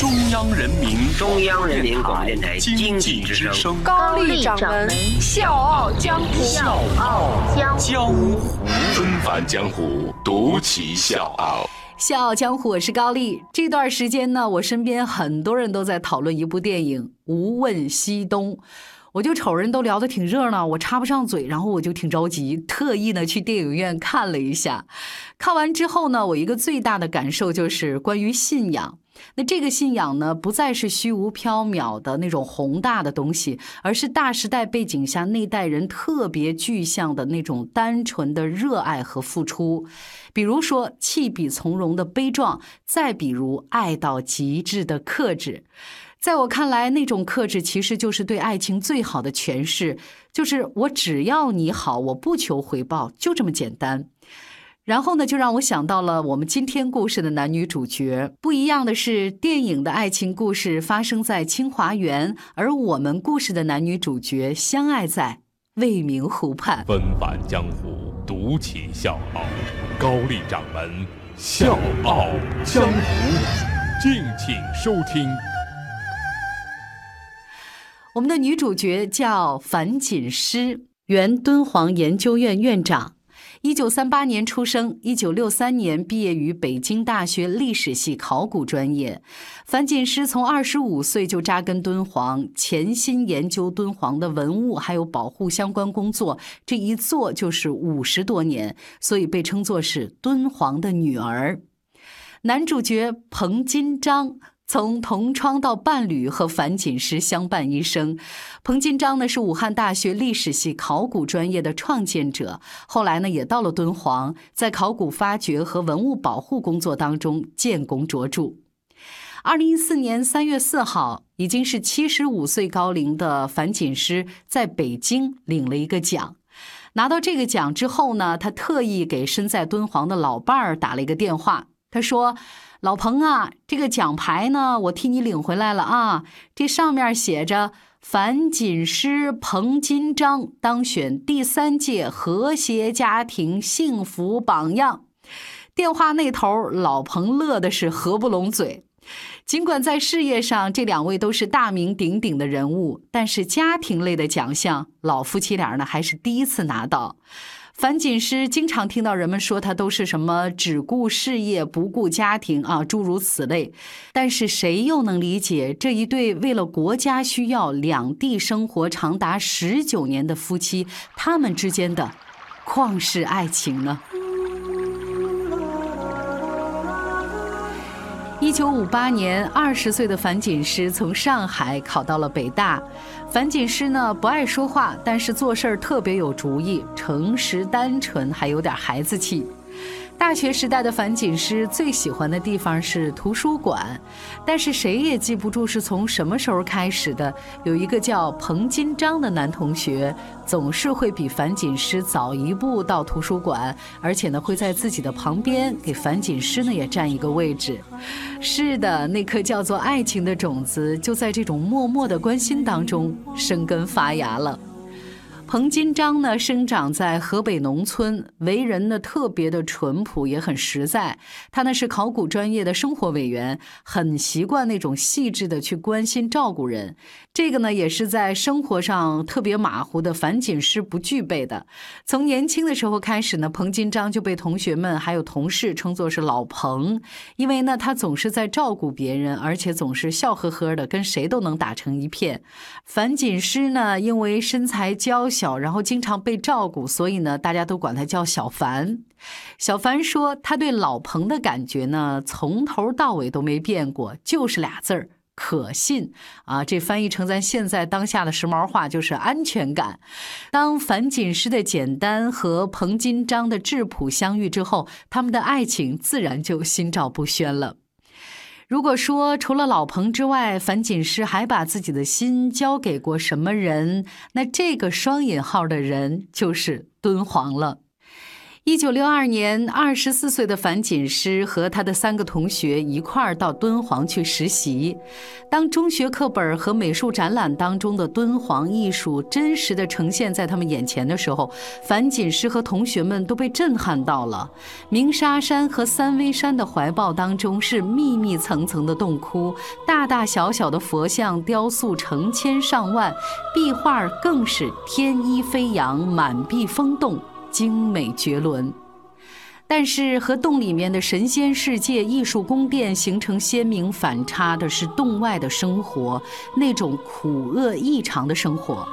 中央人民中央人民广播电台经济之声。高丽掌门笑傲江湖。笑傲江湖。江湖纷繁江湖，独骑笑傲。笑傲江湖，我是高丽。这段时间呢，我身边很多人都在讨论一部电影《无问西东》，我就瞅人都聊得挺热闹，我插不上嘴，然后我就挺着急，特意呢去电影院看了一下。看完之后呢，我一个最大的感受就是关于信仰。那这个信仰呢，不再是虚无缥缈的那种宏大的东西，而是大时代背景下那代人特别具象的那种单纯的热爱和付出。比如说弃笔从戎的悲壮，再比如爱到极致的克制。在我看来，那种克制其实就是对爱情最好的诠释，就是我只要你好，我不求回报，就这么简单。然后呢，就让我想到了我们今天故事的男女主角。不一样的是，电影的爱情故事发生在清华园，而我们故事的男女主角相爱在未名湖畔。纷繁江湖，独骑笑傲。高丽掌门笑傲江湖，敬请收听。我们的女主角叫樊锦诗，原敦煌研究院院长。一九三八年出生，一九六三年毕业于北京大学历史系考古专业。樊锦诗从二十五岁就扎根敦煌，潜心研究敦煌的文物还有保护相关工作，这一做就是五十多年，所以被称作是敦煌的女儿。男主角彭金章从同窗到伴侣，和樊锦诗相伴一生。彭金章呢是武汉大学历史系考古专业的创建者，后来呢也到了敦煌，在考古发掘和文物保护工作当中建功卓著。二零一四年三月四号，已经是七十五岁高龄的樊锦诗在北京领了一个奖。拿到这个奖之后呢，他特意给身在敦煌的老伴儿打了一个电话。他说：“老彭啊，这个奖牌呢，我替你领回来了啊。这上面写着‘樊锦诗、彭金章当选第三届和谐家庭幸福榜样’。”电话那头，老彭乐的是合不拢嘴。尽管在事业上这两位都是大名鼎鼎的人物，但是家庭类的奖项，老夫妻俩呢还是第一次拿到。樊锦诗经常听到人们说她都是什么只顾事业不顾家庭啊，诸如此类。但是谁又能理解这一对为了国家需要两地生活长达十九年的夫妻，他们之间的旷世爱情呢？一九五八年，二十岁的樊锦诗从上海考到了北大。樊锦诗呢不爱说话，但是做事儿特别有主意，诚实单纯，还有点孩子气。大学时代的樊锦诗最喜欢的地方是图书馆，但是谁也记不住是从什么时候开始的。有一个叫彭金章的男同学，总是会比樊锦诗早一步到图书馆，而且呢会在自己的旁边给樊锦诗呢也占一个位置。是的，那颗叫做爱情的种子，就在这种默默的关心当中生根发芽了。彭金章呢，生长在河北农村，为人呢特别的淳朴，也很实在。他呢是考古专业的生活委员，很习惯那种细致的去关心照顾人。这个呢也是在生活上特别马虎的樊锦诗不具备的。从年轻的时候开始呢，彭金章就被同学们还有同事称作是老彭，因为呢他总是在照顾别人，而且总是笑呵呵的，跟谁都能打成一片。樊锦诗呢，因为身材娇小。小，然后经常被照顾，所以呢，大家都管他叫小凡。小凡说，他对老彭的感觉呢，从头到尾都没变过，就是俩字儿可信啊。这翻译成咱现在当下的时髦话，就是安全感。当樊锦诗的简单和彭金章的质朴相遇之后，他们的爱情自然就心照不宣了。如果说除了老彭之外，樊锦诗还把自己的心交给过什么人，那这个双引号的人就是敦煌了。一九六二年，二十四岁的樊锦诗和他的三个同学一块儿到敦煌去实习。当中学课本和美术展览当中的敦煌艺术真实的呈现在他们眼前的时候，樊锦诗和同学们都被震撼到了。鸣沙山和三危山的怀抱当中是密密层层的洞窟，大大小小的佛像雕塑成千上万，壁画更是天衣飞扬，满壁风动。精美绝伦，但是和洞里面的神仙世界、艺术宫殿形成鲜明反差的是洞外的生活，那种苦厄异常的生活。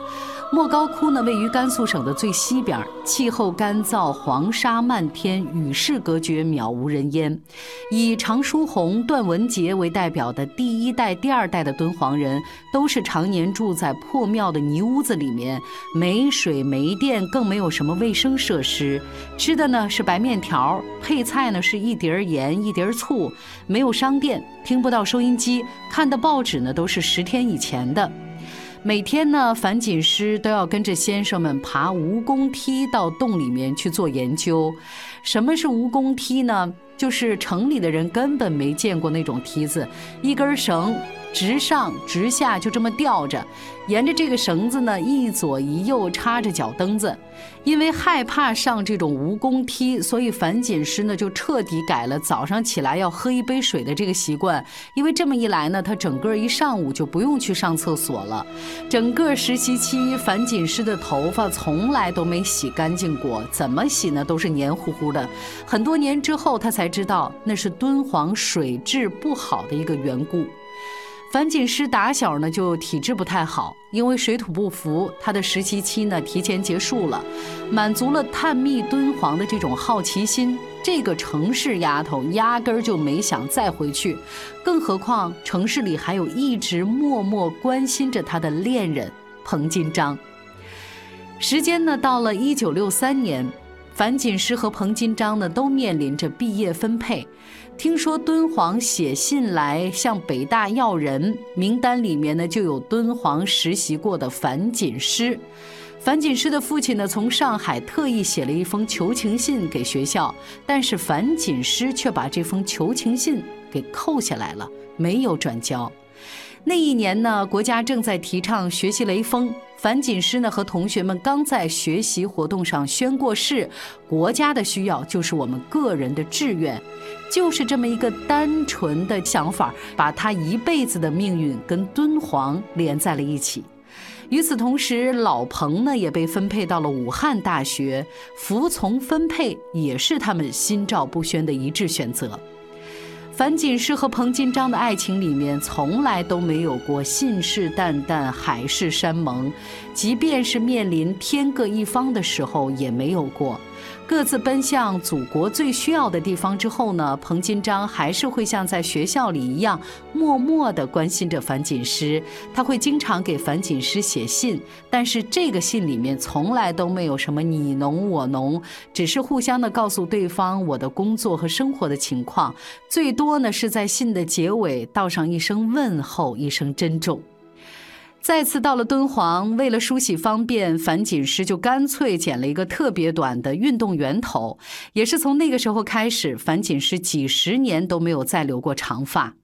莫高窟呢，位于甘肃省的最西边，气候干燥，黄沙漫天，与世隔绝，渺无人烟。以常书鸿、段文杰为代表的第一代、第二代的敦煌人，都是常年住在破庙的泥屋子里面，没水没电，更没有什么卫生设施。吃的呢是白面条，配菜呢是一碟盐、一碟醋，没有商店，听不到收音机，看的报纸呢都是十天以前的。每天呢，樊锦诗都要跟着先生们爬蜈蚣梯到洞里面去做研究。什么是蜈蚣梯呢？就是城里的人根本没见过那种梯子，一根绳。直上直下，就这么吊着，沿着这个绳子呢，一左一右插着脚蹬子。因为害怕上这种蜈蚣梯，所以樊锦诗呢就彻底改了早上起来要喝一杯水的这个习惯。因为这么一来呢，他整个一上午就不用去上厕所了。整个实习期，樊锦诗的头发从来都没洗干净过，怎么洗呢都是黏糊糊的。很多年之后，他才知道那是敦煌水质不好的一个缘故。樊锦诗打小呢就体质不太好，因为水土不服，他的实习期呢提前结束了，满足了探秘敦煌的这种好奇心。这个城市丫头压根儿就没想再回去，更何况城市里还有一直默默关心着他的恋人彭金章。时间呢到了一九六三年，樊锦诗和彭金章呢都面临着毕业分配。听说敦煌写信来向北大要人，名单里面呢就有敦煌实习过的樊锦诗。樊锦诗的父亲呢从上海特意写了一封求情信给学校，但是樊锦诗却把这封求情信给扣下来了，没有转交。那一年呢，国家正在提倡学习雷锋。樊锦诗呢和同学们刚在学习活动上宣过誓，国家的需要就是我们个人的志愿，就是这么一个单纯的想法，把他一辈子的命运跟敦煌连在了一起。与此同时，老彭呢也被分配到了武汉大学，服从分配也是他们心照不宣的一致选择。樊锦诗和彭金章的爱情里面，从来都没有过信誓旦旦、海誓山盟，即便是面临天各一方的时候，也没有过。各自奔向祖国最需要的地方之后呢，彭金章还是会像在学校里一样，默默地关心着樊锦诗。他会经常给樊锦诗写信，但是这个信里面从来都没有什么你侬我侬，只是互相的告诉对方我的工作和生活的情况，最多呢是在信的结尾道上一声问候，一声珍重。再次到了敦煌，为了梳洗方便，樊锦诗就干脆剪了一个特别短的运动员头。也是从那个时候开始，樊锦诗几十年都没有再留过长发。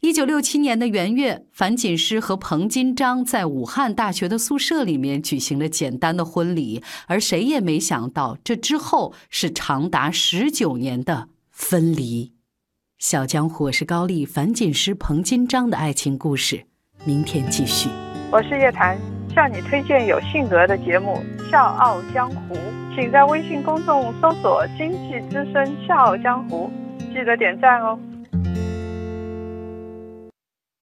一九六七年的元月，樊锦诗和彭金章在武汉大学的宿舍里面举行了简单的婚礼，而谁也没想到，这之后是长达十九年的分离。小江湖，我是高丽，樊锦诗、彭金章的爱情故事，明天继续。我是叶檀，向你推荐有性格的节目《笑傲江湖》，请在微信公众搜索“经济之声笑傲江湖”，记得点赞哦。